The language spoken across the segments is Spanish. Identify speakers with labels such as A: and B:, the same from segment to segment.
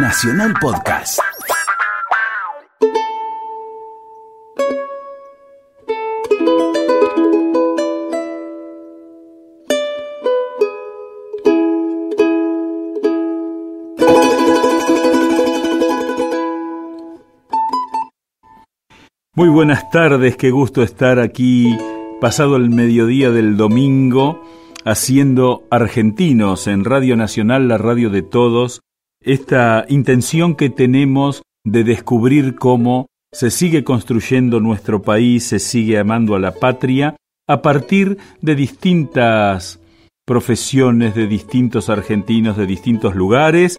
A: Nacional Podcast.
B: Muy buenas tardes, qué gusto estar aquí pasado el mediodía del domingo haciendo Argentinos en Radio Nacional, la radio de todos, esta intención que tenemos de descubrir cómo se sigue construyendo nuestro país, se sigue amando a la patria, a partir de distintas profesiones, de distintos argentinos, de distintos lugares,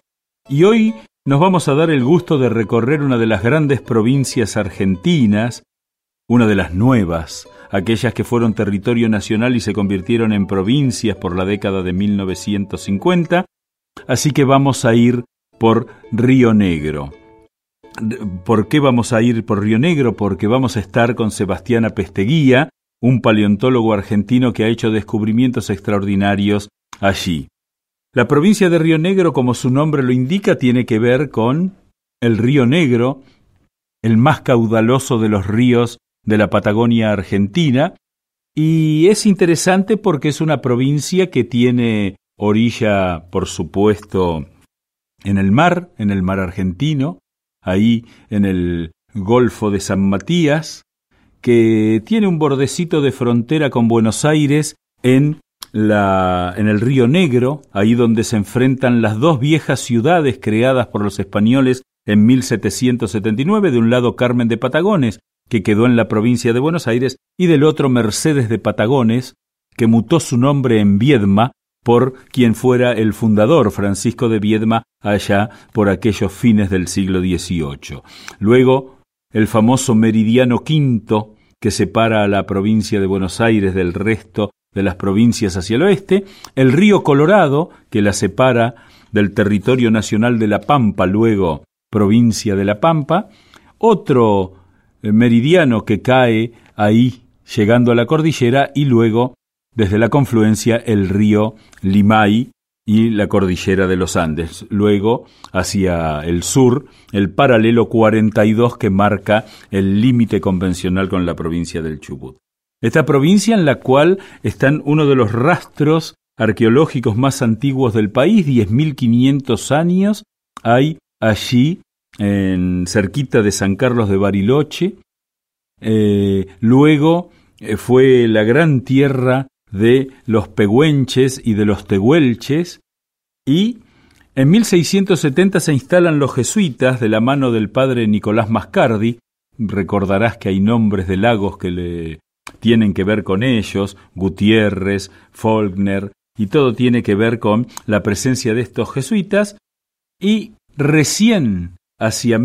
B: y hoy nos vamos a dar el gusto de recorrer una de las grandes provincias argentinas, una de las nuevas, aquellas que fueron territorio nacional y se convirtieron en provincias por la década de 1950, así que vamos a ir por Río Negro. ¿Por qué vamos a ir por Río Negro? Porque vamos a estar con Sebastián Pesteguía, un paleontólogo argentino que ha hecho descubrimientos extraordinarios allí. La provincia de Río Negro, como su nombre lo indica, tiene que ver con el Río Negro, el más caudaloso de los ríos de la Patagonia Argentina, y es interesante porque es una provincia que tiene orilla, por supuesto, en el mar, en el mar argentino, ahí en el Golfo de San Matías, que tiene un bordecito de frontera con Buenos Aires en la, en el río Negro, ahí donde se enfrentan las dos viejas ciudades creadas por los españoles en 1779, de un lado Carmen de Patagones, que quedó en la provincia de Buenos Aires, y del otro Mercedes de Patagones, que mutó su nombre en Viedma por quien fuera el fundador Francisco de Viedma allá por aquellos fines del siglo XVIII. Luego, el famoso meridiano quinto que separa a la provincia de Buenos Aires del resto de las provincias hacia el oeste, el río Colorado, que la separa del territorio nacional de La Pampa, luego provincia de La Pampa, otro eh, meridiano que cae ahí llegando a la cordillera y luego desde la confluencia el río Limay y la cordillera de los Andes. Luego, hacia el sur, el paralelo 42 que marca el límite convencional con la provincia del Chubut. Esta provincia en la cual están uno de los rastros arqueológicos más antiguos del país, 10.500 años, hay allí, en cerquita de San Carlos de Bariloche. Eh, luego eh, fue la gran tierra de los pehuenches y de los tehuelches, y en 1670 se instalan los jesuitas de la mano del padre Nicolás Mascardi. Recordarás que hay nombres de lagos que le tienen que ver con ellos, Gutiérrez, Faulkner, y todo tiene que ver con la presencia de estos jesuitas, y recién hacia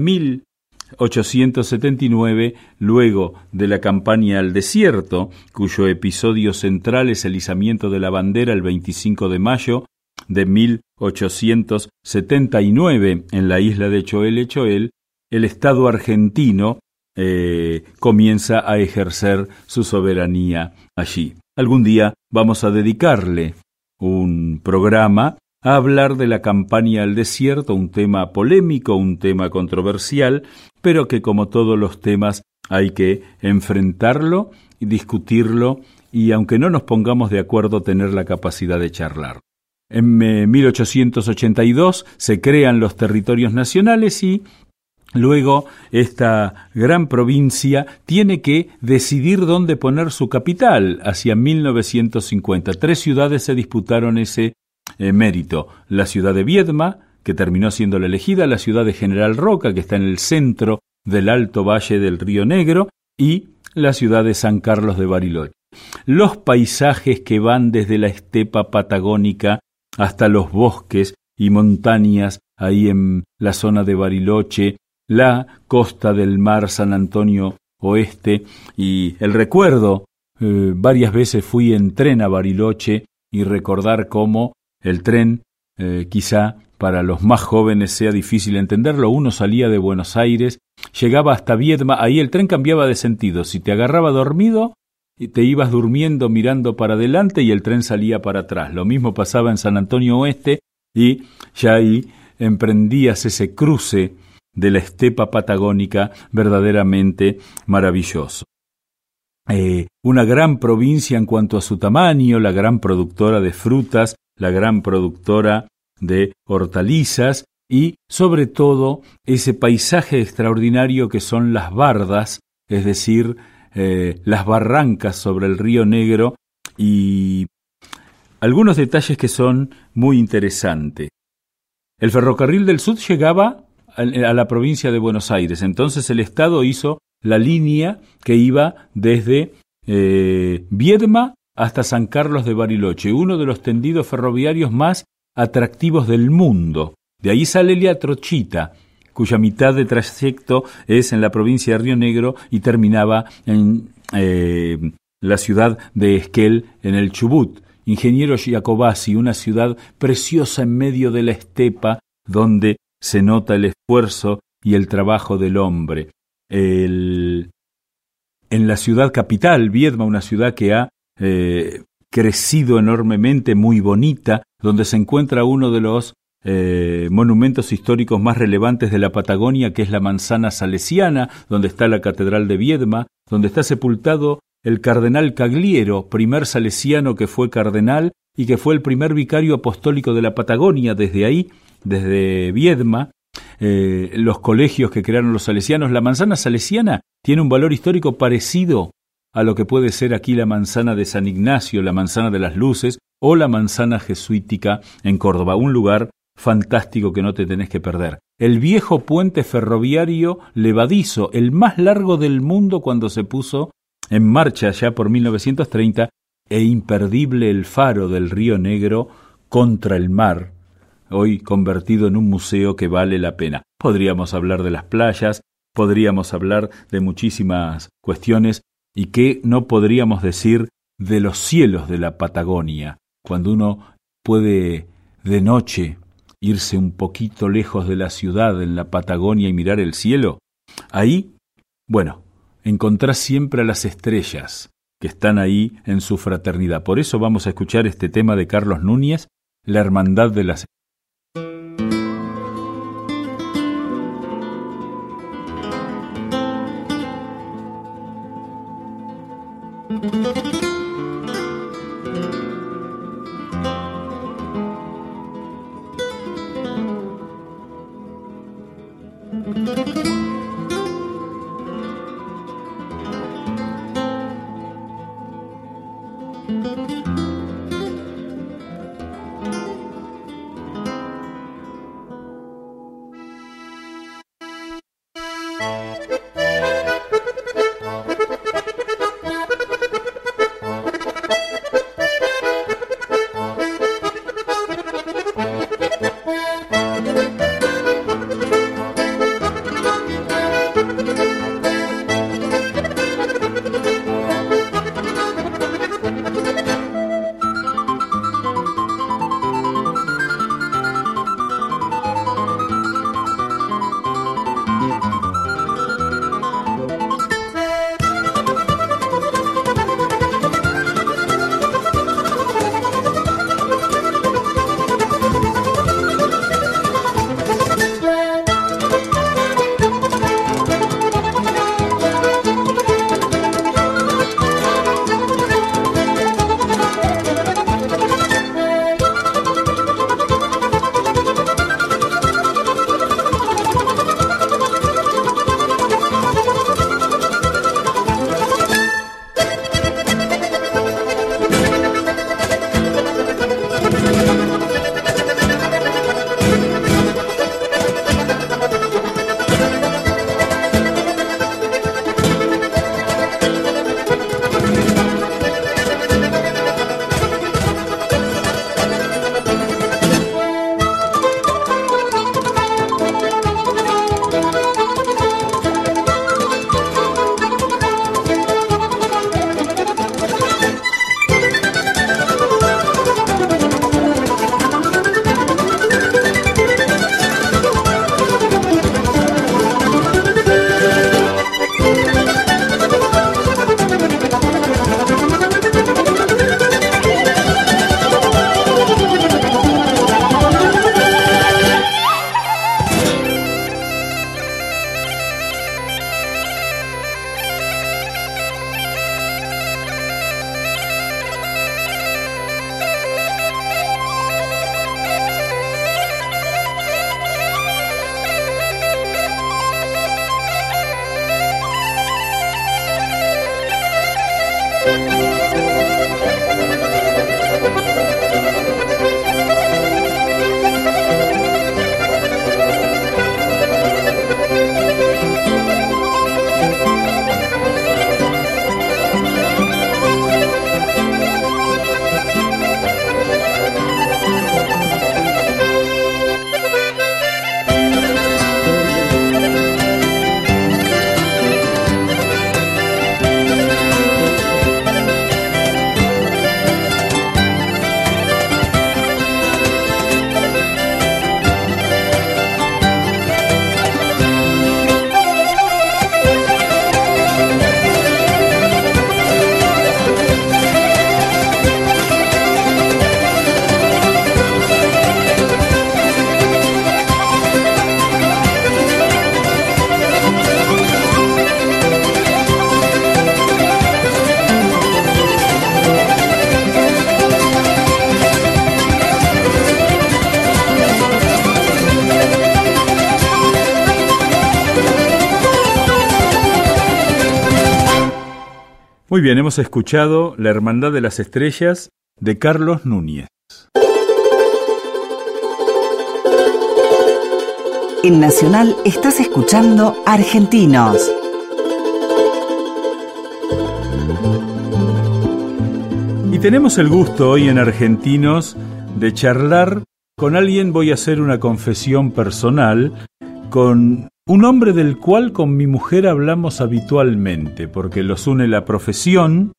B: 1879, luego de la campaña al desierto, cuyo episodio central es el izamiento de la bandera el 25 de mayo de 1879 en la isla de Choel Choel, el Estado argentino eh, comienza a ejercer su soberanía allí. Algún día vamos a dedicarle un programa a hablar de la campaña al desierto, un tema polémico, un tema controversial, pero que como todos los temas hay que enfrentarlo y discutirlo y aunque no nos pongamos de acuerdo tener la capacidad de charlar. En 1882 eh, se crean los territorios nacionales y Luego, esta gran provincia tiene que decidir dónde poner su capital hacia 1950. Tres ciudades se disputaron ese eh, mérito. La ciudad de Viedma, que terminó siendo la elegida, la ciudad de General Roca, que está en el centro del alto valle del Río Negro, y la ciudad de San Carlos de Bariloche. Los paisajes que van desde la estepa patagónica hasta los bosques y montañas ahí en la zona de Bariloche, la costa del mar San Antonio Oeste y el recuerdo, eh, varias veces fui en tren a Bariloche y recordar cómo el tren eh, quizá para los más jóvenes sea difícil entenderlo, uno salía de Buenos Aires, llegaba hasta Viedma, ahí el tren cambiaba de sentido, si te agarraba dormido, te ibas durmiendo mirando para adelante y el tren salía para atrás. Lo mismo pasaba en San Antonio Oeste y ya ahí emprendías ese cruce de la estepa patagónica verdaderamente maravilloso. Eh, una gran provincia en cuanto a su tamaño, la gran productora de frutas, la gran productora de hortalizas y sobre todo ese paisaje extraordinario que son las bardas, es decir, eh, las barrancas sobre el río Negro y algunos detalles que son muy interesantes. El ferrocarril del sur llegaba a la provincia de Buenos Aires, entonces el Estado hizo la línea que iba desde eh, Viedma hasta San Carlos de Bariloche, uno de los tendidos ferroviarios más atractivos del mundo. De ahí sale la Trochita, cuya mitad de trayecto es en la provincia de Río Negro y terminaba en eh, la ciudad de Esquel, en el Chubut. Ingeniero Giacobasi, una ciudad preciosa en medio de la estepa, donde se nota el esfuerzo y el trabajo del hombre. en la ciudad capital, Viedma, una ciudad que ha eh, crecido enormemente, muy bonita, donde se encuentra uno de los eh, monumentos históricos más relevantes de la Patagonia, que es la manzana salesiana, donde está la Catedral de Viedma, donde está sepultado el cardenal Cagliero, primer salesiano que fue cardenal y que fue el primer vicario apostólico de la Patagonia desde ahí, desde Viedma, eh, los colegios que crearon los salesianos. La manzana salesiana tiene un valor histórico parecido a lo que puede ser aquí la manzana de San Ignacio, la manzana de las luces o la manzana jesuítica en Córdoba, un lugar fantástico que no te tenés que perder. El viejo puente ferroviario levadizo, el más largo del mundo cuando se puso en marcha ya por 1930, e imperdible el faro del río Negro contra el mar, hoy convertido en un museo que vale la pena. Podríamos hablar de las playas, podríamos hablar de muchísimas cuestiones, y qué no podríamos decir de los cielos de la Patagonia, cuando uno puede de noche irse un poquito lejos de la ciudad en la Patagonia y mirar el cielo, ahí, bueno, encontrás siempre a las estrellas que están ahí en su fraternidad. Por eso vamos a escuchar este tema de Carlos Núñez, La Hermandad de las bien, hemos escuchado La Hermandad de las Estrellas de Carlos Núñez.
A: En Nacional estás escuchando Argentinos.
B: Y tenemos el gusto hoy en Argentinos de charlar con alguien, voy a hacer una confesión personal, con un hombre del cual con mi mujer hablamos habitualmente, porque los une la profesión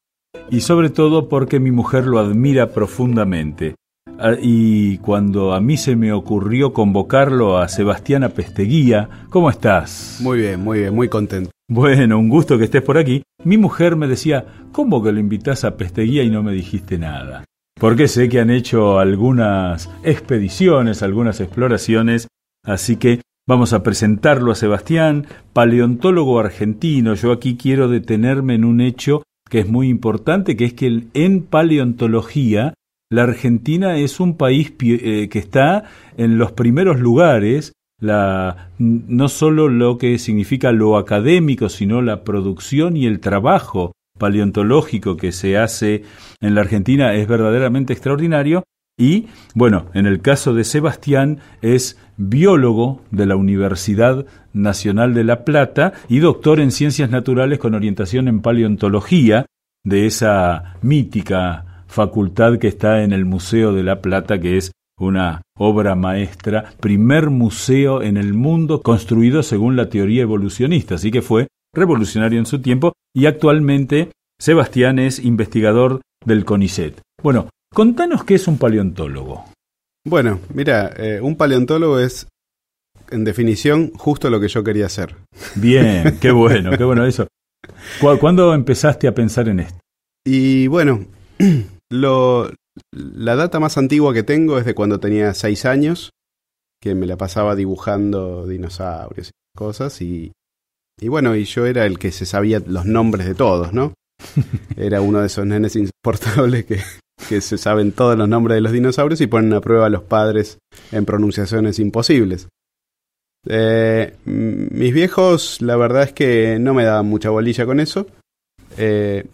B: y sobre todo porque mi mujer lo admira profundamente. Ah, y cuando a mí se me ocurrió convocarlo a Sebastián Apesteguía, ¿cómo estás?
C: Muy bien, muy bien, muy contento.
B: Bueno, un gusto que estés por aquí. Mi mujer me decía, ¿cómo que lo invitas a Pesteguía y no me dijiste nada? Porque sé que han hecho algunas expediciones, algunas exploraciones, así que Vamos a presentarlo a Sebastián, paleontólogo argentino. Yo aquí quiero detenerme en un hecho que es muy importante, que es que en paleontología la Argentina es un país eh, que está en los primeros lugares, la, no solo lo que significa lo académico, sino la producción y el trabajo paleontológico que se hace en la Argentina es verdaderamente extraordinario y, bueno, en el caso de Sebastián es biólogo de la Universidad Nacional de La Plata y doctor en ciencias naturales con orientación en paleontología de esa mítica facultad que está en el Museo de La Plata, que es una obra maestra, primer museo en el mundo construido según la teoría evolucionista, así que fue revolucionario en su tiempo y actualmente Sebastián es investigador del CONICET. Bueno, Contanos qué es un paleontólogo.
C: Bueno, mira, eh, un paleontólogo es, en definición, justo lo que yo quería hacer.
B: Bien, qué bueno, qué bueno eso. ¿Cuándo empezaste a pensar en esto?
C: Y bueno, lo, la data más antigua que tengo es de cuando tenía seis años, que me la pasaba dibujando dinosaurios y cosas, y, y bueno, y yo era el que se sabía los nombres de todos, ¿no? Era uno de esos nenes insoportables que, que se saben todos los nombres de los dinosaurios y ponen a prueba a los padres en pronunciaciones imposibles. Eh, mis viejos, la verdad es que no me daban mucha bolilla con eso. Eh,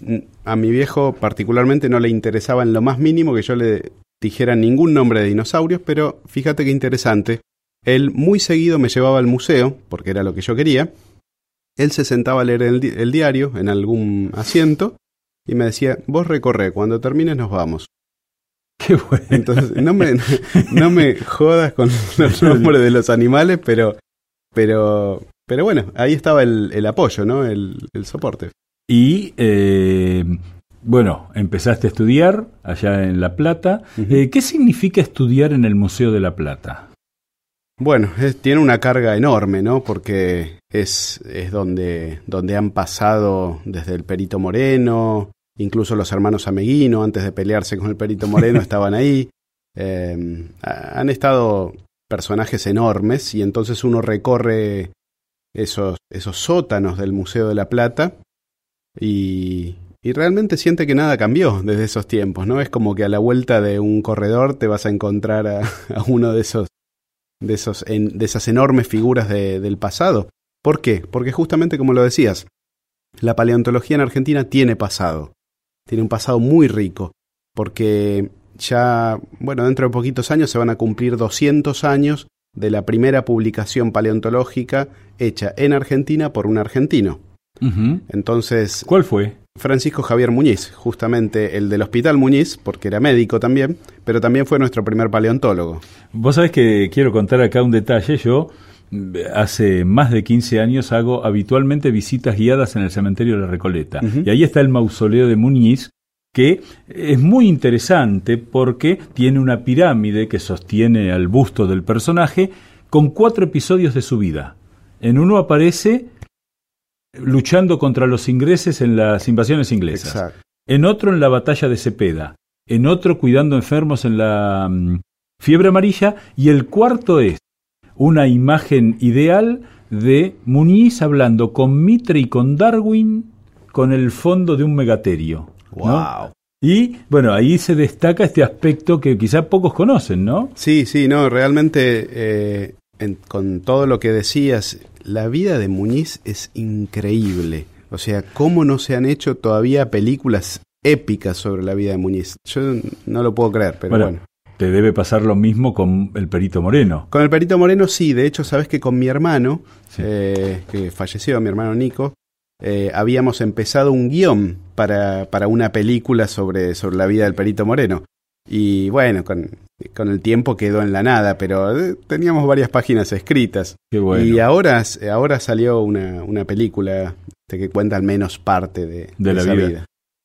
C: a mi viejo particularmente no le interesaba en lo más mínimo que yo le dijera ningún nombre de dinosaurios, pero fíjate qué interesante. Él muy seguido me llevaba al museo, porque era lo que yo quería. Él se sentaba a leer el diario en algún asiento y me decía, vos recorre, cuando termines nos vamos.
B: Qué bueno.
C: Entonces, no me, no me jodas con los nombres de los animales, pero, pero, pero bueno, ahí estaba el, el apoyo, ¿no? El, el soporte.
B: Y eh, bueno, empezaste a estudiar allá en La Plata. Eh, ¿Qué significa estudiar en el Museo de La Plata?
C: Bueno, tiene una carga enorme, ¿no? Porque es, es donde, donde han pasado desde el Perito Moreno, incluso los hermanos Ameguino, antes de pelearse con el Perito Moreno, estaban ahí. Eh, han estado personajes enormes y entonces uno recorre esos, esos sótanos del Museo de la Plata y, y realmente siente que nada cambió desde esos tiempos, ¿no? Es como que a la vuelta de un corredor te vas a encontrar a, a uno de esos de, esos, de esas enormes figuras del pasado. ¿Por qué? Porque justamente como lo decías, la paleontología en Argentina tiene pasado, tiene un pasado muy rico, porque ya, bueno, dentro de poquitos años se van a cumplir 200 años de la primera publicación paleontológica hecha en Argentina por un argentino. Entonces...
B: ¿Cuál fue?
C: Francisco Javier Muñiz, justamente el del Hospital Muñiz, porque era médico también, pero también fue nuestro primer paleontólogo.
B: Vos sabés que quiero contar acá un detalle. Yo hace más de 15 años hago habitualmente visitas guiadas en el cementerio de la Recoleta. Y ahí está el mausoleo de Muñiz, que es muy interesante porque tiene una pirámide que sostiene al busto del personaje con cuatro episodios de su vida. En uno aparece luchando contra los ingleses en las invasiones inglesas. En otro en la batalla de Cepeda. En otro cuidando enfermos en la mm, fiebre amarilla. Y el cuarto es una imagen ideal de Muñiz hablando con Mitre y con Darwin con el fondo de un megaterio.
C: Wow.
B: Y bueno, ahí se destaca este aspecto que quizá pocos conocen, ¿no?
C: Sí, sí, no, realmente eh, con todo lo que decías, la vida de Muñiz es increíble. O sea, ¿cómo no se han hecho todavía películas épicas sobre la vida de Muñiz? Yo no lo puedo creer, pero bueno.
B: Te debe pasar lo mismo con el Perito Moreno.
C: Con el Perito Moreno sí, de hecho, sabes que con mi hermano, eh, que falleció, mi hermano Nico, eh, habíamos empezado un guion para, para una película sobre, sobre la vida del Perito Moreno. Y bueno, con, con el tiempo quedó en la nada, pero eh, teníamos varias páginas escritas. Y ahora, ahora salió una, una película que cuenta al menos parte de, la vida.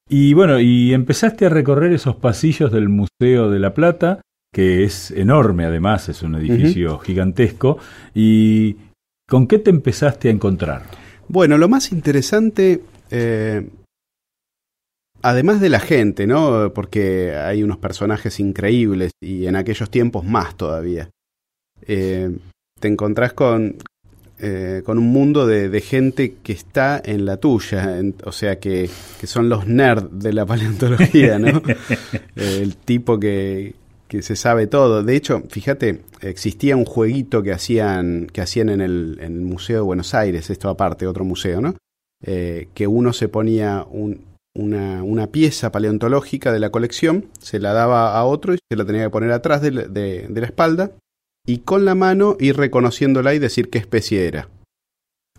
B: Y bueno, y empezaste a recorrer esos pasillos del Museo de la Plata, que es enorme además, es un edificio gigantesco. ¿Y con qué te empezaste a encontrar?
C: Bueno, lo más interesante eh, Además de la gente, ¿no? Porque hay unos personajes increíbles y en aquellos tiempos más todavía. Eh, te encontrás con, eh, con un mundo de, gente que está en la tuya, o sea, que, que, son los nerds de la paleontología, ¿no? el tipo que, que se sabe todo. De hecho, fíjate, existía un jueguito que hacían, que hacían en el, Museo de Buenos Aires, esto aparte, otro museo, ¿no? Eh, que uno se ponía un, una, una, pieza paleontológica de la colección, se la daba a otro y se la tenía que poner atrás de, la espalda y con la mano ir reconociéndola y decir qué especie era.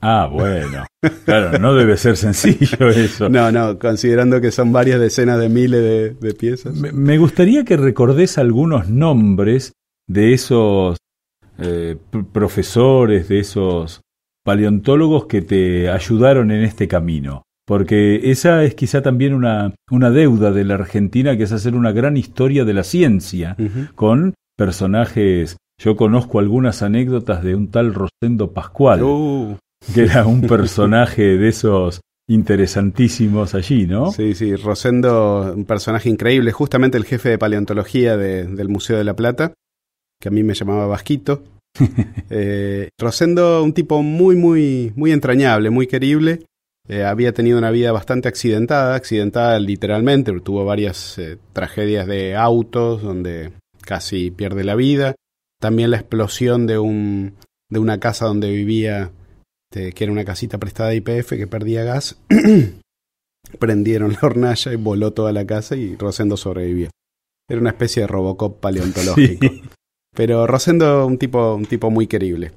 B: Ah, bueno. Claro, no debe ser sencillo eso.
C: No, no, considerando que son varias decenas de miles de, piezas.
B: Me, gustaría que recordes algunos nombres de esos eh, profesores, de esos paleontólogos que te ayudaron en este camino porque esa es quizá también una, una deuda de la Argentina, que es hacer una gran historia de la ciencia, con personajes, yo conozco algunas anécdotas de un tal Rosendo Pascual, uh. que era un personaje de esos interesantísimos allí, ¿no?
C: Sí, sí, Rosendo, un personaje increíble, justamente el jefe de paleontología del Museo de la Plata, que a mí me llamaba Vasquito. eh, Rosendo, un tipo muy, muy, muy entrañable, muy querible, eh, había tenido una vida bastante accidentada, accidentada literalmente, tuvo varias eh, tragedias de autos donde casi pierde la vida. También la explosión de, un, de una casa donde vivía, este, que era una casita prestada de IPF que perdía gas. Prendieron la hornalla y voló toda la casa y Rosendo sobrevivió. Era una especie de Robocop paleontológico. Pero Rosendo un tipo, un tipo muy querible.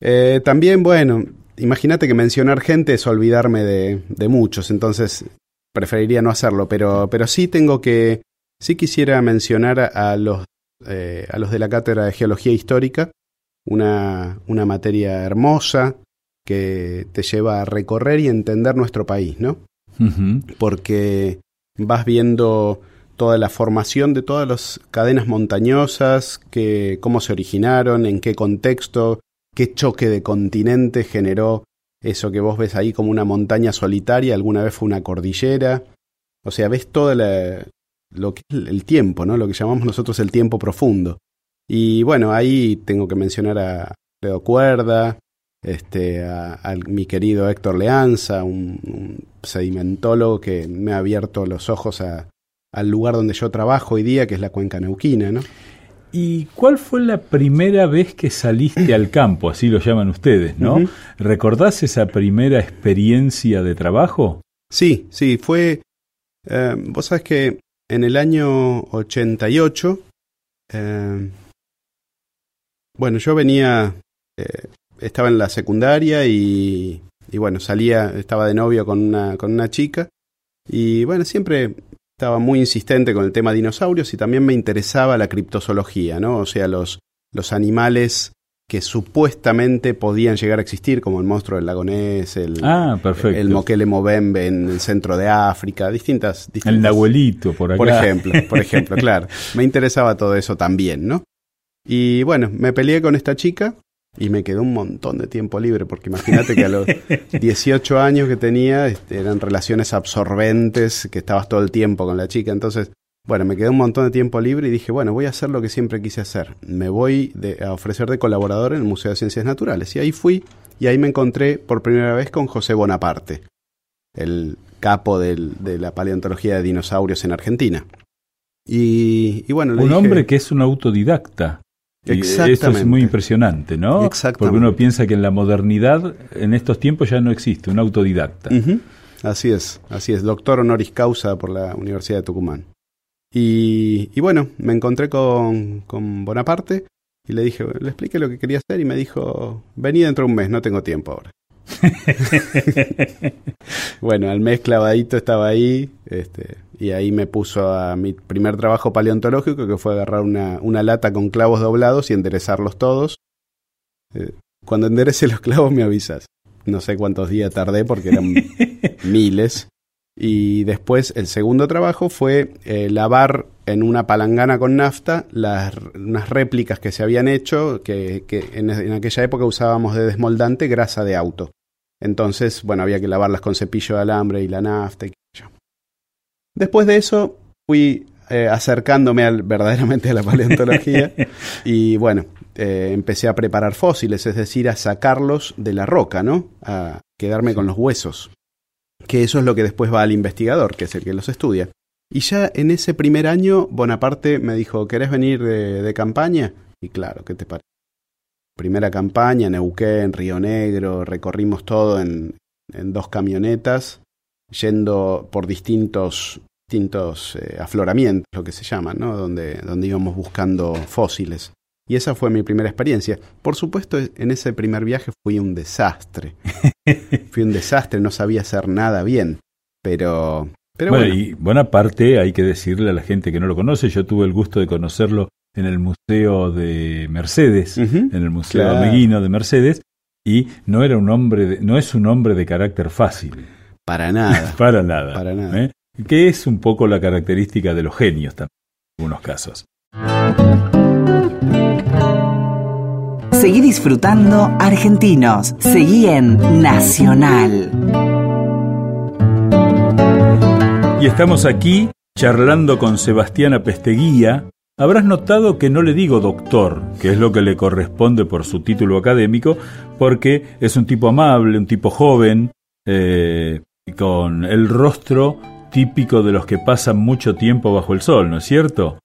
C: Eh, también, bueno, imagínate que mencionar gente es olvidarme de, de, muchos, entonces preferiría no hacerlo, pero, pero sí tengo que, sí quisiera mencionar a, los, eh, a los de la Cátedra de Geología Histórica, una, una materia hermosa que te lleva a recorrer y entender nuestro país, ¿no? Porque vas viendo toda la formación de todas las cadenas montañosas, que, cómo se originaron, en qué contexto, qué choque de continente generó eso que vos ves ahí como una montaña solitaria, alguna vez fue una cordillera. O sea, ves todo lo que el tiempo, ¿no? Lo que llamamos nosotros el tiempo profundo. Y bueno, ahí tengo que mencionar a Leo Cuerda, este, a, mi querido Héctor Leanza, un, sedimentólogo que me ha abierto los ojos al lugar donde yo trabajo hoy día, que es la cuenca neuquina, ¿no?
B: ¿Y cuál fue la primera vez que saliste al campo? Así lo llaman ustedes, ¿no? ¿Recordás esa primera experiencia de trabajo?
C: Sí, sí, fue... Eh, vos sabés que en el año 88, eh, bueno, yo venía, eh, estaba en la secundaria y, y, bueno, salía, estaba de novio con una, con una chica y bueno, siempre estaba muy insistente con el tema dinosaurios y también me interesaba la criptozoología, ¿no? O sea, los, los animales que supuestamente podían llegar a existir, como el monstruo del lago Ness, el,
B: ah, el
C: moquele movembe en el centro de África, distintas, distintas...
B: El nahuelito, por acá.
C: Por ejemplo, por ejemplo, claro. Me interesaba todo eso también, ¿no? Y bueno, me peleé con esta chica y me quedó un montón de tiempo libre, porque imagínate que a los 18 años que tenía este, eran relaciones absorbentes, que estabas todo el tiempo con la chica. Entonces, bueno, me quedó un montón de tiempo libre y dije, bueno, voy a hacer lo que siempre quise hacer. Me voy a ofrecer de colaborador en el Museo de Ciencias Naturales. Y ahí fui y ahí me encontré por primera vez con José Bonaparte, el capo de la paleontología de dinosaurios en Argentina. Y, bueno,
B: un hombre que es un autodidacta. Exactamente. Eso es muy impresionante, ¿no? Exactamente. Porque uno piensa que en la modernidad, en estos tiempos, ya no existe un autodidacta.
C: Así es, así es, doctor honoris causa por la Universidad de Tucumán. Y, y bueno, me encontré con, con Bonaparte y le dije, le expliqué lo que quería hacer y me dijo, vení dentro de un mes, no tengo tiempo ahora. bueno, al mes clavadito estaba ahí, este, y ahí me puso a mi primer trabajo paleontológico, que fue agarrar una, una lata con clavos doblados y enderezarlos todos. Eh, cuando enderece los clavos me avisas. No sé cuántos días tardé porque eran miles. Y después el segundo trabajo fue eh, lavar en una palangana con nafta las, unas réplicas que se habían hecho, que, que en, en, aquella época usábamos de desmoldante grasa de auto. Entonces, bueno, había que lavarlas con cepillo de alambre y la nafta. Después de eso fui eh, acercándome al, verdaderamente a la paleontología y bueno, eh, empecé a preparar fósiles, es decir, a sacarlos de la roca, ¿no? A quedarme con los huesos. Que eso es lo que después va al investigador, que es el que los estudia. Y ya en ese primer año, Bonaparte me dijo, ¿querés venir de, de campaña? Y claro, ¿qué te parece? primera campaña, Neuquén, Río Negro, recorrimos todo en, en dos camionetas, yendo por distintos, distintos eh, afloramientos, lo que se llaman, ¿no? donde, donde íbamos buscando fósiles. Y esa fue mi primera experiencia. Por supuesto, en ese primer viaje fui un desastre. fui un desastre, no sabía hacer nada bien. Pero, pero
B: bueno,
C: bueno.
B: y buena parte hay que decirle a la gente que no lo conoce, yo tuve el gusto de conocerlo en el Museo de Mercedes,
C: Uh -huh.
B: en el Museo
C: Claro.
B: Ameguino de Mercedes, y no era un hombre, de- no es un hombre de carácter fácil,
C: Para nada.
B: para nada,
C: Para nada.
B: ¿eh? que es un poco la característica de los genios también, en algunos casos.
A: Seguí disfrutando Argentinos. Seguí en Nacional.
B: Y estamos aquí charlando con Sebastiana Pesteguía. Habrás notado que no le digo doctor, que es lo que le corresponde por su título académico, porque es un tipo amable, un tipo joven, eh, con el rostro típico de los que pasan mucho tiempo bajo el sol, ¿no es cierto?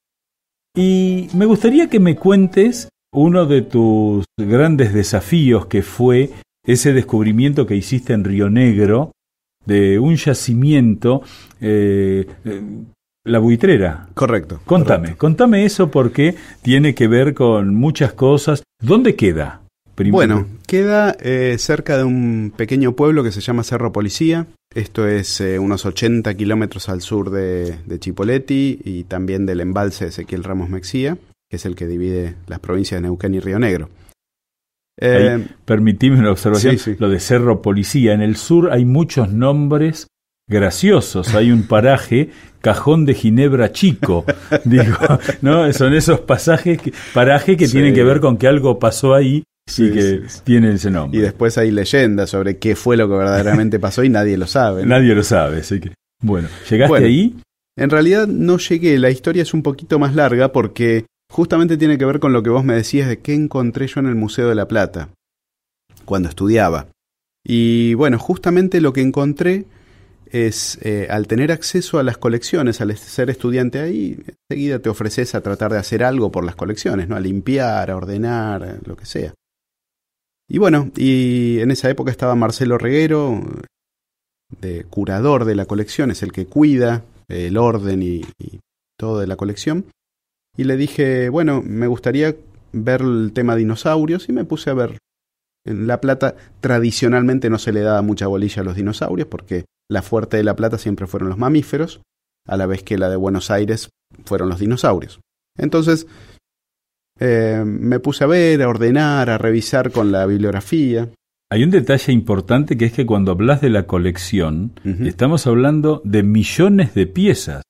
B: Y me gustaría que me cuentes uno de tus grandes desafíos que fue ese descubrimiento que hiciste en Río Negro de un yacimiento, eh, eh, la buitrera.
C: Correcto.
B: Contame,
C: correcto.
B: contame eso porque tiene que ver con muchas cosas. ¿Dónde queda? Primero.
C: Bueno, queda eh, cerca de un pequeño pueblo que se llama Cerro Policía. Esto es eh, unos 80 kilómetros al sur de, de Chipoleti y también del embalse de Ezequiel Ramos Mexía, que es el que divide las provincias de Neuquén y Río Negro. Eh,
B: permitime una observación.
C: sí, sí.
B: Lo de Cerro Policía. En el sur hay muchos nombres graciosos. Hay un paraje, Cajón de Ginebra Chico. Digo, ¿no? Son esos pasajes, que, parajes que
C: Sí.
B: tienen que ver con que algo pasó ahí
C: Sí,
B: y que tiene ese nombre.
C: y después hay leyendas sobre qué fue lo que verdaderamente pasó y nadie lo sabe. ¿no?
B: Nadie lo sabe, así que. Bueno, ¿llegaste
C: Bueno.
B: ahí?
C: En realidad no llegué, la historia es un poquito más larga porque justamente tiene que ver con lo que vos me decías de qué encontré yo en el Museo de la Plata cuando estudiaba. Y bueno, justamente lo que encontré es, eh, al tener acceso a las colecciones, al ser estudiante ahí, enseguida te ofreces a tratar de hacer algo por las colecciones, ¿no? A limpiar, a ordenar, lo que sea. Y bueno, y en esa época estaba Marcelo Reguero, de curador de la colección, es el que cuida el orden y, y todo de la colección. Y le dije, bueno, me gustaría ver el tema dinosaurios y me puse a ver. En La Plata tradicionalmente no se le daba mucha bolilla a los dinosaurios porque la fuerte de La Plata siempre fueron los mamíferos, a la vez que la de Buenos Aires fueron los dinosaurios. Entonces eh, me puse a ver, a ordenar, a revisar con la bibliografía.
B: Hay un detalle importante que es que cuando hablas de la colección, estamos hablando de millones de piezas.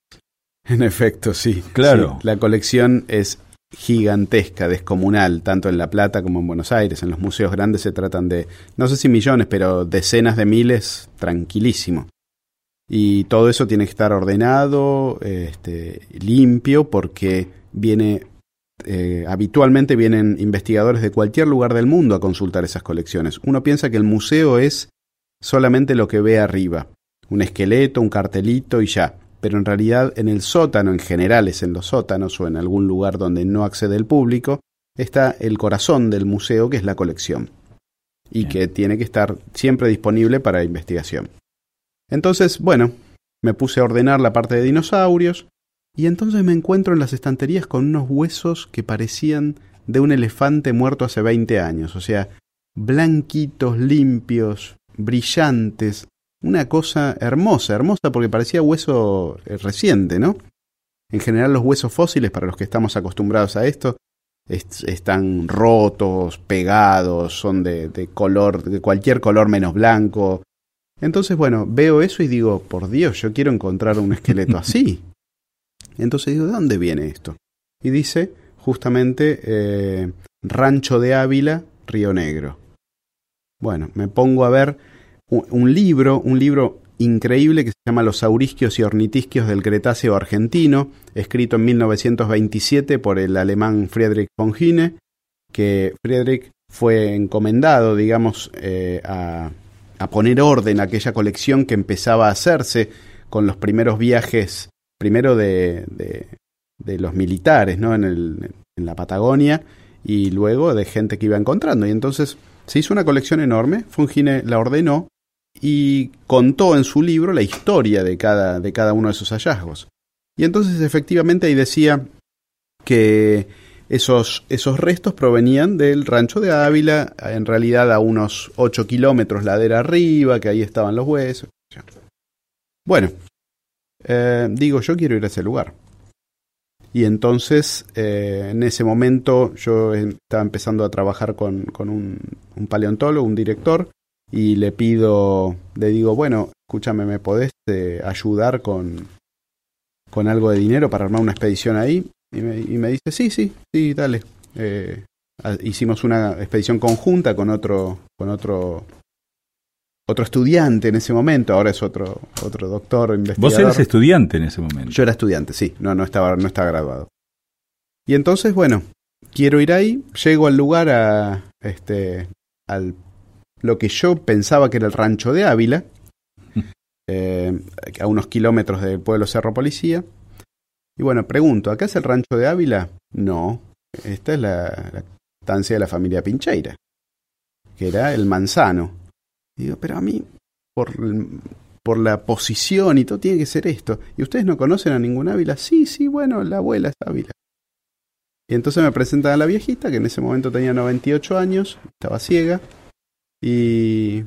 C: En efecto, sí.
B: Claro.
C: Sí, La colección es gigantesca, descomunal, tanto en La Plata como en Buenos Aires. En los museos grandes se tratan de, no sé si millones, pero decenas de miles, tranquilísimo. Y todo eso tiene que estar ordenado, este, limpio, porque viene, eh, habitualmente vienen investigadores de cualquier lugar del mundo a consultar esas colecciones. Uno piensa que el museo es solamente lo que ve arriba, un esqueleto, un cartelito y ya pero en realidad en el sótano, en general es en los sótanos o en algún lugar donde no accede el público, está el corazón del museo, que es la colección, y
B: Bien.
C: que tiene que estar siempre disponible para investigación. Entonces, bueno, me puse a ordenar la parte de dinosaurios y entonces me encuentro en las estanterías con unos huesos que parecían de un elefante muerto hace 20 años, o sea, blanquitos, limpios, brillantes, una cosa hermosa, hermosa porque parecía hueso eh, reciente, ¿no? En general los huesos fósiles, para los que estamos acostumbrados a esto, están rotos, pegados, son de, de, color, de cualquier color menos blanco. Entonces, bueno, veo eso y digo, por Dios, yo quiero encontrar un esqueleto así. Entonces digo, ¿de dónde viene esto? Y dice, justamente, eh, Rancho de Ávila, Río Negro. Bueno, me pongo a ver un, libro, un libro increíble que se llama Los saurisquios y ornitisquios del Cretáceo argentino, escrito en 1927 por el alemán Friedrich von Hine, que Friedrich fue encomendado, digamos, eh, a, poner orden a aquella colección que empezaba a hacerse con los primeros viajes, primero de, de, los militares, ¿no? En, el, en la Patagonia, y luego de gente que iba encontrando. Y entonces se hizo una colección enorme, Fungine la ordenó y contó en su libro la historia de cada, de cada uno de esos hallazgos. Y entonces efectivamente ahí decía que esos, esos restos provenían del rancho de Ávila, en realidad a unos 8 kilómetros ladera arriba, que ahí estaban los huesos. Bueno, eh, digo, yo quiero ir a ese lugar. Y entonces, eh, en ese momento, yo estaba empezando a trabajar con, un, paleontólogo, un director, y le pido, le digo, bueno, escúchame, ¿me podés eh, ayudar con, con algo de dinero para armar una expedición ahí? Y me, dice, sí, sí, sí, dale. Hicimos una expedición conjunta con otro, con otro otro estudiante en ese momento, ahora es otro, otro doctor investigador.
B: Vos eras estudiante en ese momento.
C: Yo era estudiante, sí, no, no estaba, no estaba graduado. Y entonces, bueno, quiero ir ahí, llego al lugar a este al lo que yo pensaba que era el rancho de Ávila, eh, a unos kilómetros del pueblo Cerro Policía. Y bueno, pregunto, ¿acá es el rancho de Ávila? No, esta es la, la estancia de la familia Pincheira, que era el manzano digo, pero a mí, por, por la posición y todo, tiene que ser esto. ¿Y ustedes no conocen a ningún Ávila? Sí, sí, bueno, la abuela es Ávila. Y entonces me presentan a la viejita, que en ese momento tenía 98 años, estaba ciega. Y...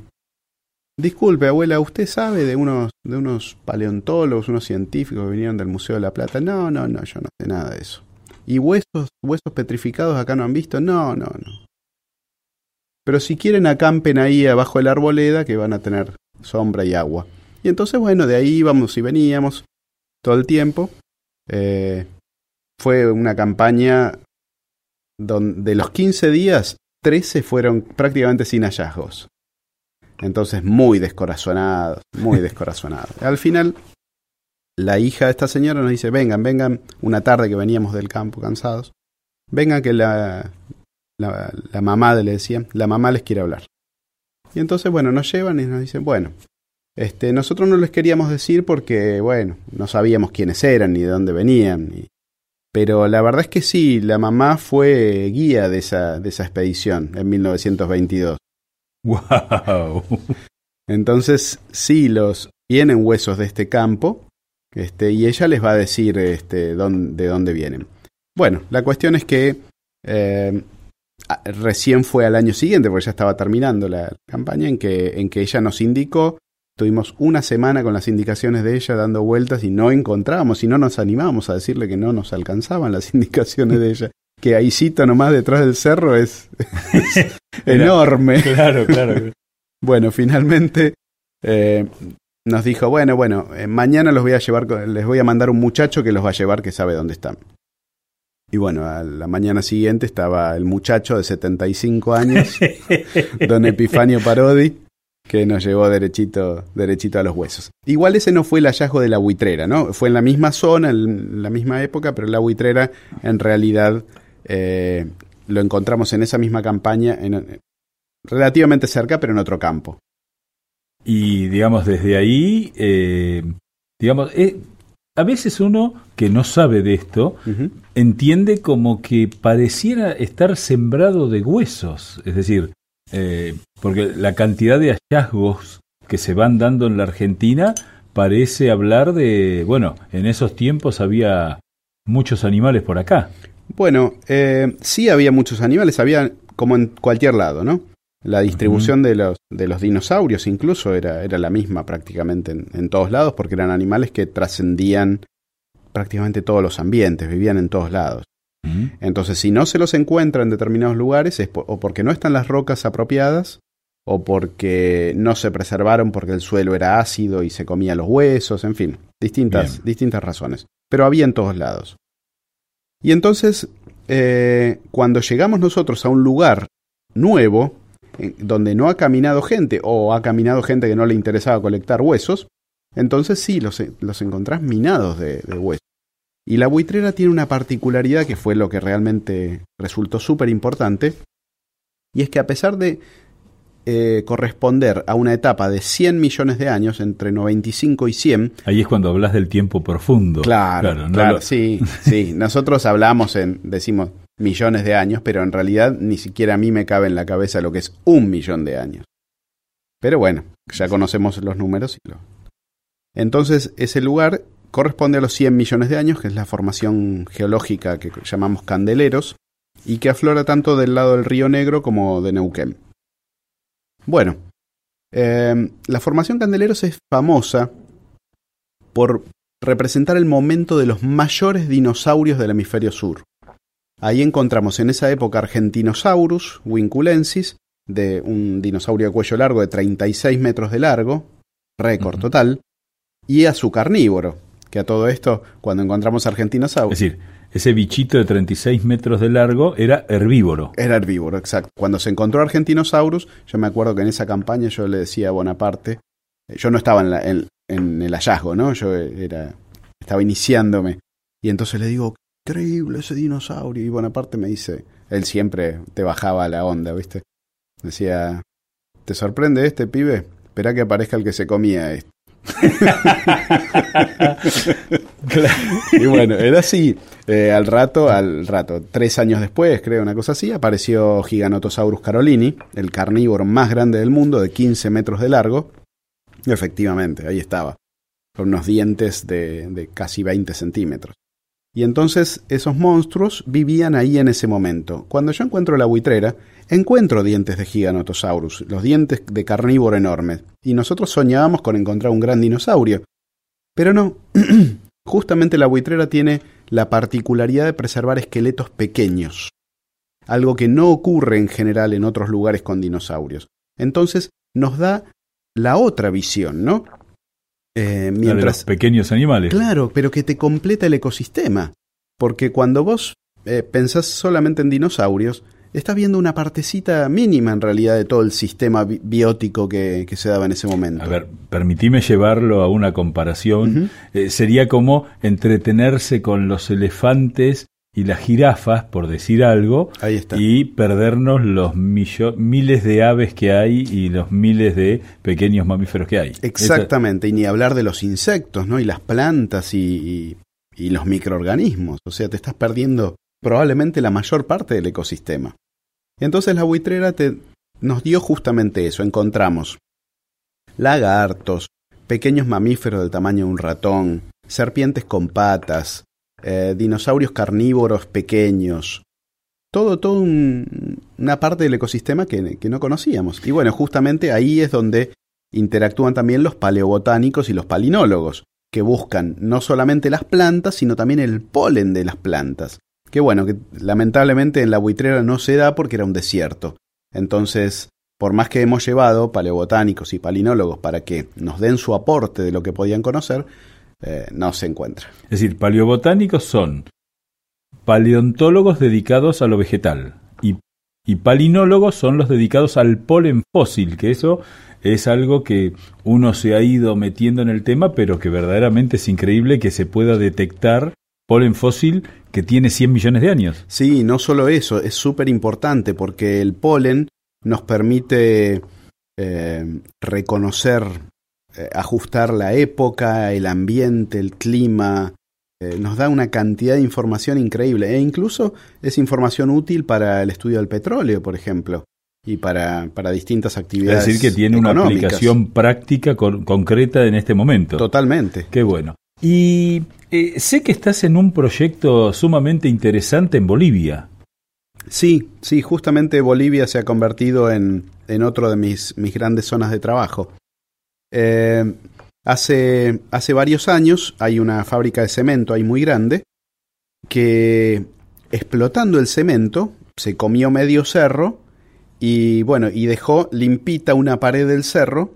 C: Disculpe, abuela, ¿usted sabe de unos, de unos paleontólogos, unos científicos que vinieron del Museo de la Plata? No, no, no, yo no sé nada de eso. ¿Y huesos, huesos petrificados acá no han visto? No, no, no. Pero si quieren acampen ahí abajo de la arboleda que van a tener sombra y agua. Y entonces, bueno, de ahí íbamos y veníamos todo el tiempo. Eh, fue una campaña donde de los 15 días, 13 fueron prácticamente sin hallazgos. Entonces, muy descorazonados, muy descorazonados. Al final, la hija de esta señora nos dice, vengan, vengan, una tarde que veníamos del campo cansados, vengan que la, la, la mamá le decía, la mamá les quiere hablar. Y entonces, bueno, nos llevan y nos dicen, bueno, este, nosotros no les queríamos decir porque, bueno, no sabíamos quiénes eran ni de dónde venían. Pero la verdad es que sí, la mamá fue guía de esa, de esa expedición en 1922.
B: ¡Wow!
C: Entonces, sí, los vienen huesos de este campo, este, y ella les va a decir este, dónde, de dónde vienen. Bueno, la cuestión es que eh, recién fue al año siguiente, porque ya estaba terminando la campaña, en que, en que ella nos indicó, tuvimos una semana con las indicaciones de ella dando vueltas y no encontrábamos y no nos animábamos a decirle que no nos alcanzaban las indicaciones de ella. Que ahí cita nomás detrás del cerro es, enorme.
B: Claro, claro.
C: bueno, finalmente eh, nos dijo, bueno, bueno, eh, mañana los voy a llevar, les voy a mandar un muchacho que los va a llevar que sabe dónde están. Y bueno, a la mañana siguiente estaba el muchacho de 75 años, don Epifanio Parodi, que nos llevó derechito, derechito a los huesos. Igual ese no fue el hallazgo de la buitrera, ¿no? Fue en la misma zona, en la misma época, pero la buitrera en realidad eh, lo encontramos en esa misma campaña, en, relativamente cerca, pero en otro campo.
B: Y digamos, desde ahí, eh, digamos, eh, a veces uno que no sabe de esto entiende como que pareciera estar sembrado de huesos, es decir, eh, porque la cantidad de hallazgos que se van dando en la Argentina parece hablar de, bueno, en esos tiempos había muchos animales por acá.
C: Bueno, eh, sí había muchos animales, había como en cualquier lado, ¿no? La distribución de, los, de los dinosaurios incluso era, era la misma prácticamente en, todos lados porque eran animales que trascendían prácticamente todos los ambientes, vivían en todos lados. Entonces, si no se los encuentra en determinados lugares, es o porque no están las rocas apropiadas, o porque no se preservaron porque el suelo era ácido y se comía los huesos, en fin, distintas, distintas razones. Pero había en todos lados. Y entonces, eh, cuando llegamos nosotros a un lugar nuevo, donde no ha caminado gente o ha caminado gente que no le interesaba colectar huesos, entonces sí, los, los encontrás minados de, huesos. Y la buitrera tiene una particularidad que fue lo que realmente resultó súper importante, y es que a pesar de eh, corresponder a una etapa de 100 millones de años, entre 95 y 100.
B: Ahí es cuando hablas del tiempo profundo.
C: Claro, claro, sí, sí. Nosotros hablamos en, decimos, millones de años, pero en realidad ni siquiera a mí me cabe en la cabeza lo que es un millón de años. Pero bueno, ya conocemos los números y lo... Entonces, ese lugar corresponde a los 100 millones de años, que es la formación geológica que llamamos Candeleros, y que aflora tanto del lado del río Negro como de Neuquén. Bueno, eh, la formación Candeleros es famosa por representar el momento de los mayores dinosaurios del hemisferio sur. Ahí encontramos en esa época Argentinosaurus winculensis, de un dinosaurio de cuello largo de 36 metros de largo, récord total, y a su carnívoro, que a todo esto, cuando encontramos Argentinosaurus...
B: Es decir, ese bichito de 36 metros de largo era herbívoro.
C: Era herbívoro, exacto. Cuando se encontró Argentinosaurus, yo me acuerdo que en esa campaña yo le decía a Bonaparte, yo no estaba en, en el hallazgo, ¿no? Yo era, estaba iniciándome. Y entonces le digo, increíble ese dinosaurio. Y Bonaparte me dice, él siempre te bajaba la onda, ¿viste? Decía, ¿te sorprende este pibe? Espera que aparezca el que se comía esto. y bueno, era así. Eh, al rato, al rato, tres años después, creo, una cosa así, apareció Giganotosaurus carolini, el carnívoro más grande del mundo, de 15 metros de largo. efectivamente, ahí estaba, con unos dientes de, de casi 20 centímetros. Y entonces esos monstruos vivían ahí en ese momento. Cuando yo encuentro la buitrera, encuentro dientes de Giganotosaurus, los dientes de carnívoro enorme, y nosotros soñábamos con encontrar un gran dinosaurio. Pero no, justamente la buitrera tiene la particularidad de preservar esqueletos pequeños, algo que no ocurre en general en otros lugares con dinosaurios. Entonces nos da la otra visión, ¿no?
B: Eh, mientras, pequeños animales.
C: Claro, pero que te completa el ecosistema. Porque cuando vos eh, pensás solamente en dinosaurios, estás viendo una partecita mínima en realidad de todo el sistema biótico que, se daba en ese momento.
B: A ver, permitime llevarlo a una comparación. Eh, sería como entretenerse con los elefantes y las jirafas, por decir algo, y perdernos los miles de aves que hay y los miles de pequeños mamíferos que hay.
C: Exactamente, y ni hablar de los insectos, ¿no? Y las plantas y, y, los microorganismos. O sea, te estás perdiendo probablemente la mayor parte del ecosistema. Entonces la buitrera te, nos dio justamente eso. Encontramos lagartos, pequeños mamíferos del tamaño de un ratón, serpientes con patas, eh, dinosaurios carnívoros pequeños, todo, todo una parte del ecosistema que, que, no conocíamos. Y bueno, justamente ahí es donde interactúan también los paleobotánicos y los palinólogos, que buscan no solamente las plantas, sino también el polen de las plantas. Que bueno, que lamentablemente en la buitrera no se da porque era un desierto. Entonces, por más que hemos llevado paleobotánicos y palinólogos para que nos den su aporte de lo que podían conocer, eh, no se encuentra.
B: Es decir, paleobotánicos son paleontólogos dedicados a lo vegetal y, y palinólogos son los dedicados al polen fósil, que eso es algo que uno se ha ido metiendo en el tema, pero que verdaderamente es increíble que se pueda detectar polen fósil que tiene 100 millones de años.
C: Sí, no solo eso, es súper importante porque el polen nos permite eh, reconocer ajustar la época, el ambiente, el clima. Eh, nos da una cantidad de información increíble e incluso es información útil para el estudio del petróleo, por ejemplo. y para, para distintas actividades.
B: Es decir, que tiene una aplicación práctica concreta en este momento.
C: Totalmente.
B: Qué bueno. Y eh, sé que estás en un proyecto sumamente interesante en Bolivia.
C: Sí, sí, justamente Bolivia se ha convertido en, en otro de mis, mis grandes zonas de trabajo. Eh, hace, hace varios años hay una fábrica de cemento ahí muy grande que explotando el cemento se comió medio cerro y bueno, y dejó limpita una pared del cerro.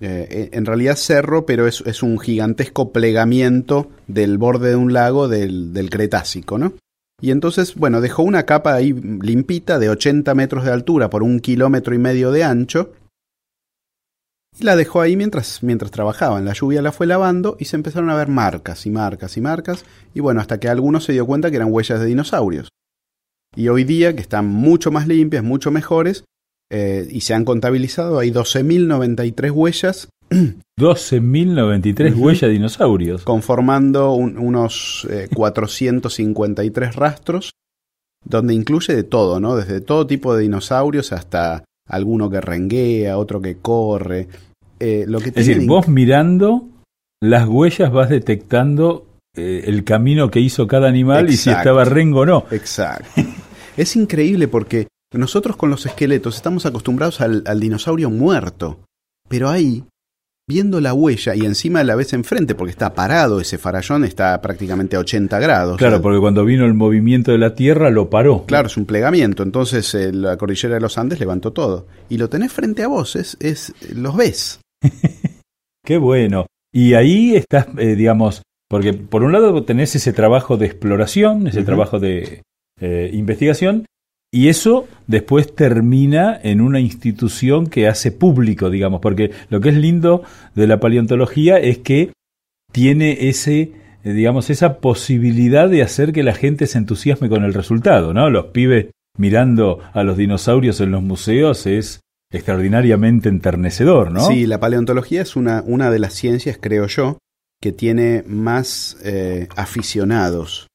C: Eh, en realidad cerro, pero es, es, un gigantesco plegamiento del borde de un lago del, del, Cretácico, ¿no? Y entonces, bueno, dejó una capa ahí limpita de 80 metros de altura por un kilómetro y medio de ancho. Y la dejó ahí mientras, mientras trabajaban. La lluvia la fue lavando y se empezaron a ver marcas y marcas y marcas. Y bueno, hasta que alguno se dio cuenta que eran huellas de dinosaurios. Y hoy día, que están mucho más limpias, mucho mejores, eh, y se han contabilizado, hay 12.093 huellas.
B: 12.093 huellas de dinosaurios.
C: Conformando unos 453 eh, rastros, donde incluye de todo, ¿no? Desde todo tipo de dinosaurios hasta alguno que renguea, otro que corre.
B: Eh, lo que es decir, vos mirando las huellas vas detectando el camino que hizo cada animal y si estaba rengo o no.
C: Exacto. Es increíble porque nosotros con los esqueletos estamos acostumbrados al, dinosaurio muerto, pero ahí, viendo la huella y encima la vez enfrente, porque está parado ese farallón, está prácticamente a 80 grados.
B: Claro, porque cuando vino el movimiento de la Tierra lo paró.
C: Claro, es un plegamiento, entonces eh, la cordillera de los Andes levantó todo. Y lo tenés frente a vos, es, es los ves.
B: Qué bueno. Y ahí estás, eh, digamos, porque por un lado tenés ese trabajo de exploración, ese trabajo de, eh, investigación, y eso después termina en una institución que hace público, digamos, porque lo que es lindo de la paleontología es que tiene ese, eh, digamos, esa posibilidad de hacer que la gente se entusiasme con el resultado, ¿no? Los pibes mirando a los dinosaurios en los museos es extraordinariamente enternecedor, ¿no?
C: Sí, la paleontología es una, una de las ciencias, creo yo, que tiene más eh, aficionados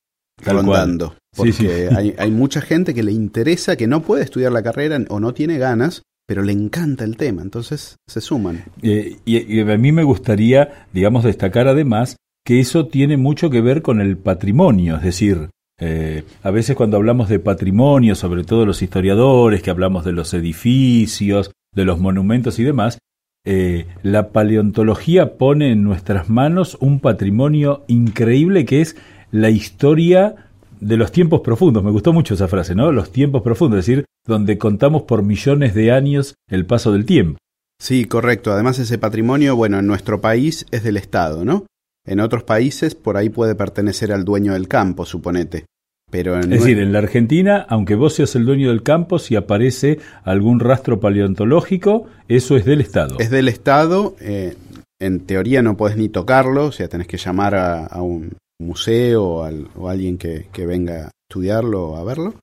C: rondando. Porque Hay, hay mucha gente que le interesa, que no puede estudiar la carrera o no tiene ganas, pero le encanta el tema, entonces se suman.
B: Eh, y, a mí me gustaría, digamos, destacar además que eso tiene mucho que ver con el patrimonio, es decir, eh, a veces cuando hablamos de patrimonio, sobre todo los historiadores, que hablamos de los edificios, de los monumentos y demás, eh, la paleontología pone en nuestras manos un patrimonio increíble que es la historia de los tiempos profundos. Me gustó mucho esa frase, ¿no? Los tiempos profundos, es decir, donde contamos por millones de años el paso del tiempo.
C: Sí, correcto. Además ese patrimonio, bueno, en nuestro país es del Estado, ¿no? En otros países por ahí puede pertenecer al dueño del campo, suponete. Pero
B: es decir, en la Argentina, aunque vos seas el dueño del campo, si aparece algún rastro paleontológico, eso es del Estado.
C: Es del Estado. Eh, en teoría no podés ni tocarlo, o sea, tenés que llamar a un, museo o, alguien que, venga a estudiarlo o a verlo.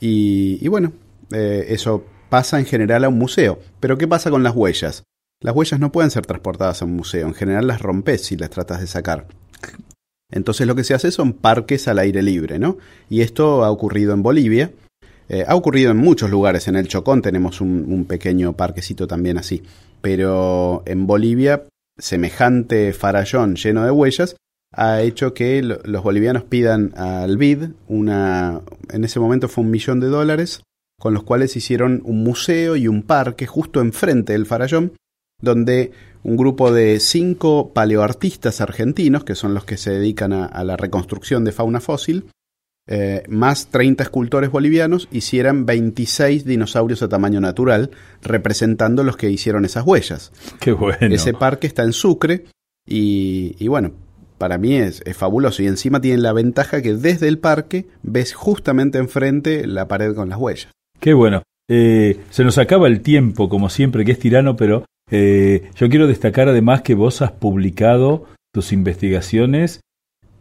C: Y, bueno, eh, eso pasa en general a un museo. Pero ¿qué pasa con las huellas? Las huellas no pueden ser transportadas a un museo, en general las rompes si las tratas de sacar. Entonces lo que se hace son parques al aire libre, ¿no? Y esto ha ocurrido en Bolivia, eh, ha ocurrido en muchos lugares, en el Chocón tenemos un, un, pequeño parquecito también así, pero en Bolivia, semejante farallón lleno de huellas, ha hecho que los bolivianos pidan al BID una, en ese momento fue un millón de dólares, con los cuales hicieron un museo y un parque justo enfrente del Farallón, donde un grupo de cinco paleoartistas argentinos, que son los que se dedican a, la reconstrucción de fauna fósil, eh, más 30 escultores bolivianos, hicieran 26 dinosaurios a tamaño natural, representando los que hicieron esas huellas.
B: Qué bueno.
C: Ese parque está en Sucre y, y bueno, para mí es, fabuloso. Y encima tiene la ventaja que desde el parque ves justamente enfrente la pared con las huellas.
B: Qué bueno. Eh, se nos acaba el tiempo, como siempre, que es tirano, pero eh, yo quiero destacar además que vos has publicado tus investigaciones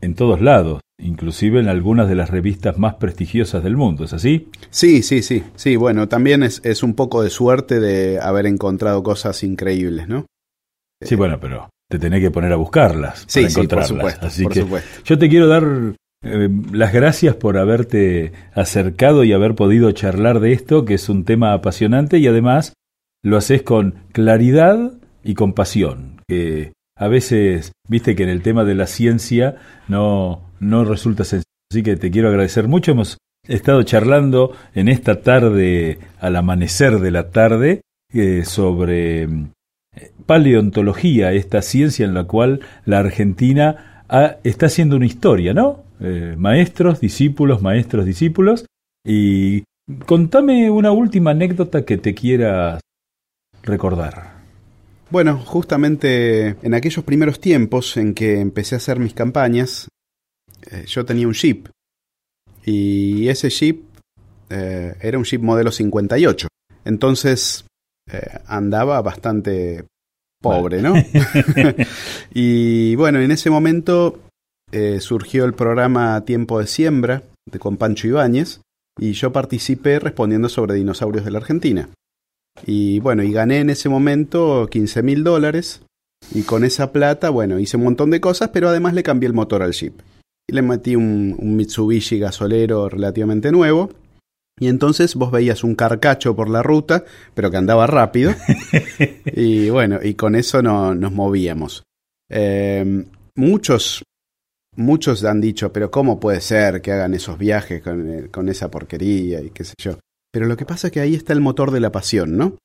B: en todos lados, inclusive en algunas de las revistas más prestigiosas del mundo, ¿es así?
C: Sí, sí, sí, sí, bueno, también es, es un poco de suerte de haber encontrado cosas increíbles, ¿no?
B: Sí, bueno, pero te tenés que poner a buscarlas
C: sí, para encontrarlas. Sí, por supuesto,
B: Así que yo te quiero dar eh, las gracias por haberte acercado y haber podido charlar de esto, que es un tema apasionante y además lo haces con claridad y con pasión, que a veces, viste que en el tema de la ciencia no, no resulta sencillo. Así que te quiero agradecer mucho. Hemos estado charlando en esta tarde, al amanecer de la tarde, eh, sobre eh, paleontología, esta ciencia en la cual la Argentina está haciendo una historia, ¿no? Eh, maestros, discípulos, maestros, discípulos. Y contame una última anécdota que te quieras recordar.
C: Bueno, justamente en aquellos primeros tiempos en que empecé a hacer mis campañas, eh, yo tenía un Jeep. Y ese Jeep eh, era un Jeep modelo 58. Entonces andaba bastante pobre, ¿no? y bueno, en ese momento eh, surgió el programa Tiempo de Siembra de, con Pancho Ibáñez y yo participé respondiendo sobre dinosaurios de la Argentina. Y bueno, y gané en ese momento 15 mil dólares y con esa plata, bueno, hice un montón de cosas, pero además le cambié el motor al Jeep. Y le metí un, un Mitsubishi gasolero relativamente nuevo. Y entonces vos veías un carcacho por la ruta, pero que andaba rápido. y bueno, y con eso no, nos movíamos. Eh, muchos muchos han dicho, pero ¿cómo puede ser que hagan esos viajes con, con, esa porquería y qué sé yo? Pero lo que pasa es que ahí está el motor de la pasión, ¿no?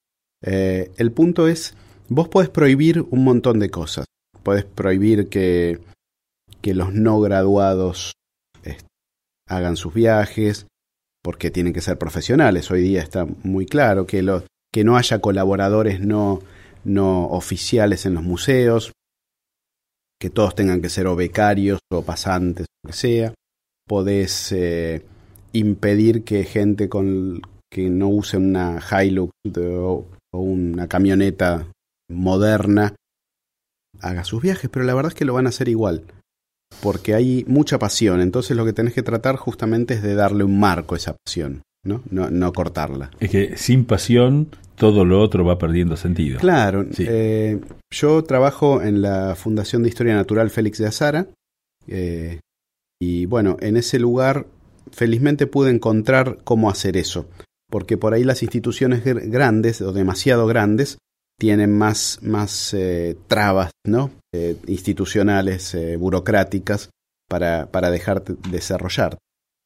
C: Eh, el punto es, vos podés prohibir un montón de cosas. Podés prohibir que, que los no graduados hagan sus viajes, porque tienen que ser profesionales. Hoy día está muy claro que, lo, que no haya colaboradores no, no oficiales en los museos, que todos tengan que ser o becarios o pasantes, lo que sea. Podés eh, impedir que gente con, que no use una Hilux o, una camioneta moderna haga sus viajes, pero la verdad es que lo van a hacer igual, porque hay mucha pasión, entonces lo que tenés que tratar justamente es de darle un marco a esa pasión, ¿no? No, no cortarla.
B: Es que sin pasión todo lo otro va perdiendo sentido.
C: Claro. Eh, yo trabajo en la Fundación de Historia Natural Félix de Azara. Eh, y bueno, en ese lugar felizmente pude encontrar cómo hacer eso. Porque por ahí las instituciones grandes o demasiado grandes tienen más, más eh, trabas ¿no? institucionales, burocráticas, para, para dejarte desarrollar.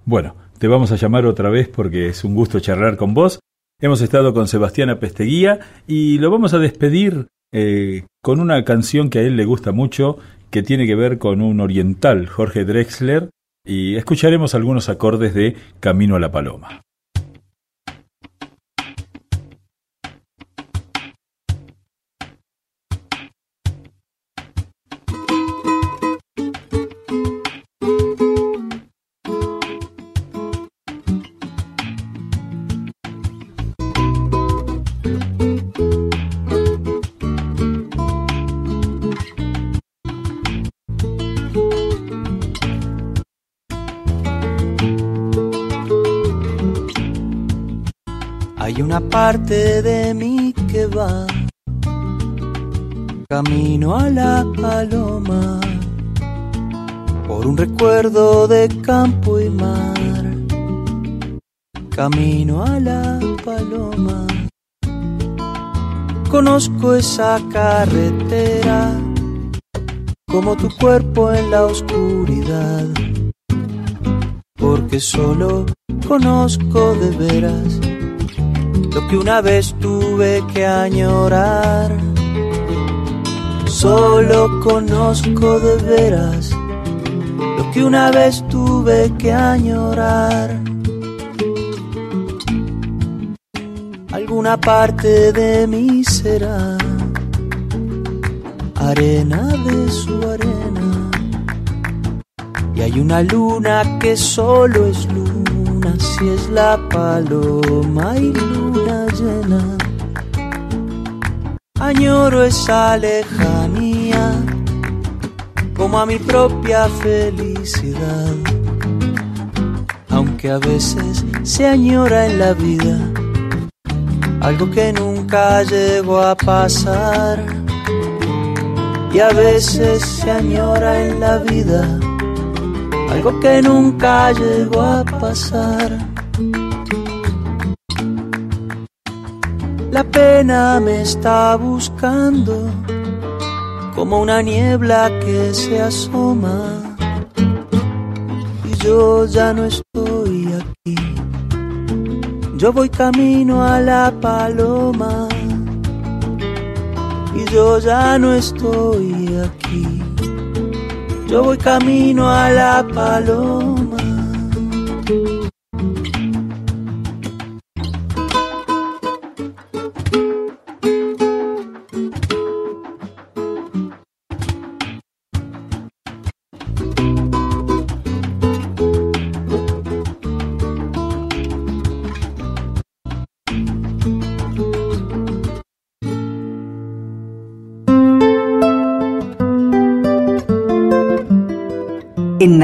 B: Bueno, te vamos a llamar otra vez porque es un gusto charlar con vos Hemos estado con Sebastián Apesteguía y lo vamos a despedir eh, con una canción que a él le gusta mucho, que tiene que ver con un oriental, Jorge Drexler, y escucharemos algunos acordes de Camino a la Paloma.
D: Parte de mí que va. Camino a la paloma por un recuerdo de campo y mar. Camino a la paloma conozco esa carretera como tu cuerpo en la oscuridad. Porque solo conozco de veras lo que una vez tuve que añorar. Solo conozco de veras lo que una vez tuve que añorar. Alguna parte de mí será arena de su arena. Y hay una luna que solo es luna si es la paloma y luna llena. Añoro esa lejanía como a mi propia felicidad. Aunque a veces se añora en la vida algo que nunca llegó a pasar. Y a veces se añora en la vida algo que nunca llegó a pasar. La pena me está buscando como una niebla que se asoma y yo ya no estoy aquí. Yo voy camino a la paloma y yo ya no estoy aquí. Yo voy camino a la paloma.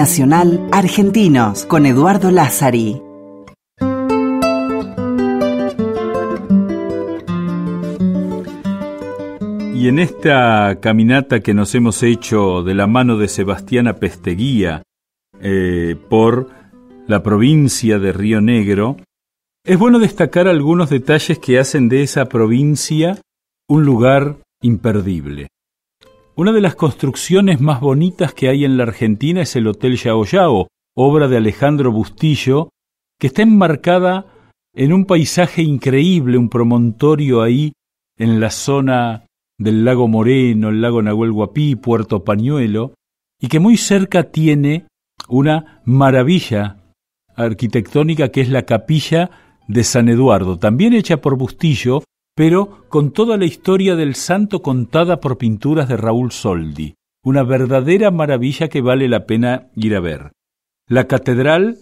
A: Nacional Argentinos con Eduardo Lázari.
B: Y en esta caminata que nos hemos hecho de la mano de Sebastiana Pesteguía eh, por la provincia de Río Negro, es bueno destacar algunos detalles que hacen de esa provincia un lugar imperdible. Una de las construcciones más bonitas que hay en la Argentina es el Hotel Yao Yao, obra de Alejandro Bustillo, que está enmarcada en un paisaje increíble, un promontorio ahí en la zona del lago Moreno, el lago Nahuel Guapí, Puerto Pañuelo, y que muy cerca tiene una maravilla arquitectónica que es la capilla de San Eduardo, también hecha por Bustillo, pero con toda la historia del santo contada por pinturas de Raúl Soldi, una verdadera maravilla que vale la pena ir a ver. La catedral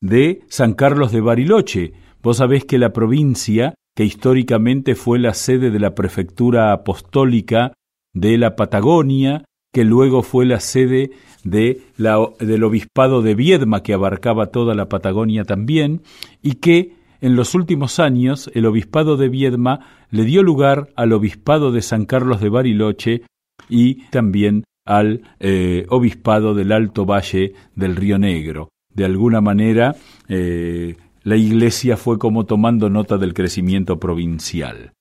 B: de San Carlos de Bariloche. Vos sabés que la provincia, que históricamente fue la sede de la prefectura apostólica de la Patagonia, que luego fue la sede del obispado de Viedma, que abarcaba toda la Patagonia también, y que en los últimos años el obispado de Viedma le dio lugar al obispado de San Carlos de Bariloche y también al eh, obispado del Alto Valle del Río Negro. De alguna manera, eh, la Iglesia fue como tomando nota del crecimiento provincial.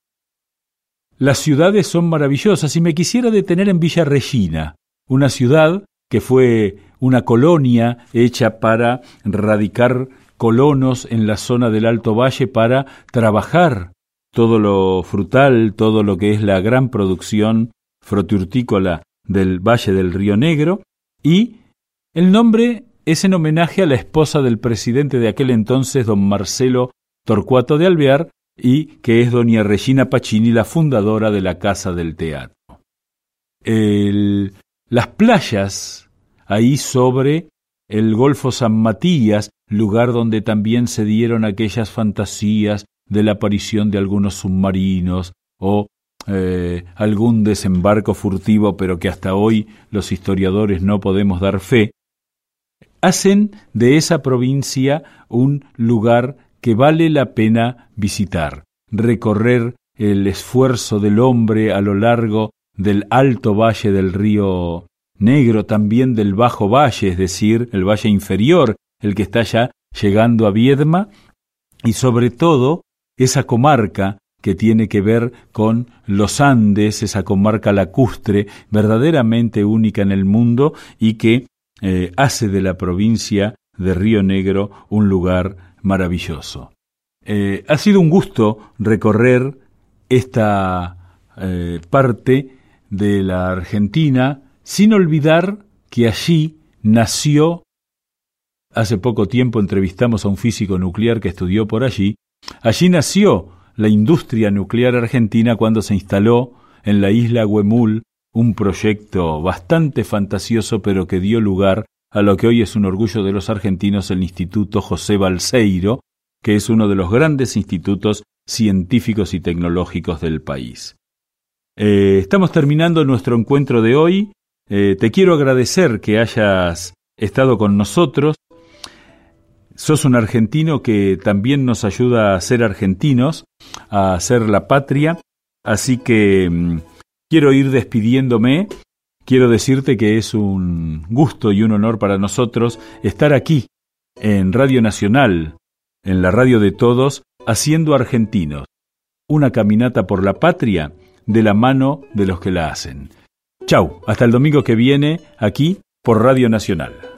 B: Las ciudades son maravillosas y me quisiera detener en Villa Regina, una ciudad que fue una colonia hecha para radicar colonos en la zona del Alto Valle para trabajar todo lo frutal, todo lo que es la gran producción frutiurtícola del Valle del Río Negro, y el nombre es en homenaje a la esposa del presidente de aquel entonces, don Marcelo Torcuato de Alvear, y que es doña Regina Pacini, la fundadora de la Casa del Teatro. las playas ahí sobre el Golfo San Matías, lugar donde también se dieron aquellas fantasías de la aparición de algunos submarinos o eh, algún desembarco furtivo, pero que hasta hoy los historiadores no podemos dar fe, hacen de esa provincia un lugar que vale la pena visitar, recorrer el esfuerzo del hombre a lo largo del alto valle del río Negro, también del bajo valle, es decir, el valle inferior, el que está ya llegando a Viedma, y sobre todo esa comarca que tiene que ver con los Andes, esa comarca lacustre, verdaderamente única en el mundo y que eh, hace de la provincia de Río Negro un lugar maravilloso. Eh, ha sido un gusto recorrer esta eh, parte de la Argentina sin olvidar que allí nació Hace poco tiempo entrevistamos a un físico nuclear que estudió por allí. Allí nació la industria nuclear argentina cuando se instaló en la isla Huemul un proyecto bastante fantasioso pero que dio lugar a lo que hoy es un orgullo de los argentinos, el Instituto José Balseiro, que es uno de los grandes institutos científicos y tecnológicos del país. Eh, estamos terminando nuestro encuentro de hoy. Eh, te quiero agradecer que hayas estado con nosotros. Sos un argentino que también nos ayuda a ser argentinos, a ser la patria. Así que mm, quiero ir despidiéndome. Quiero decirte que es un gusto y un honor para nosotros estar aquí en Radio Nacional, en la radio de todos, haciendo argentinos. Una caminata por la patria de la mano de los que la hacen. Chau, hasta el domingo que viene aquí por Radio Nacional.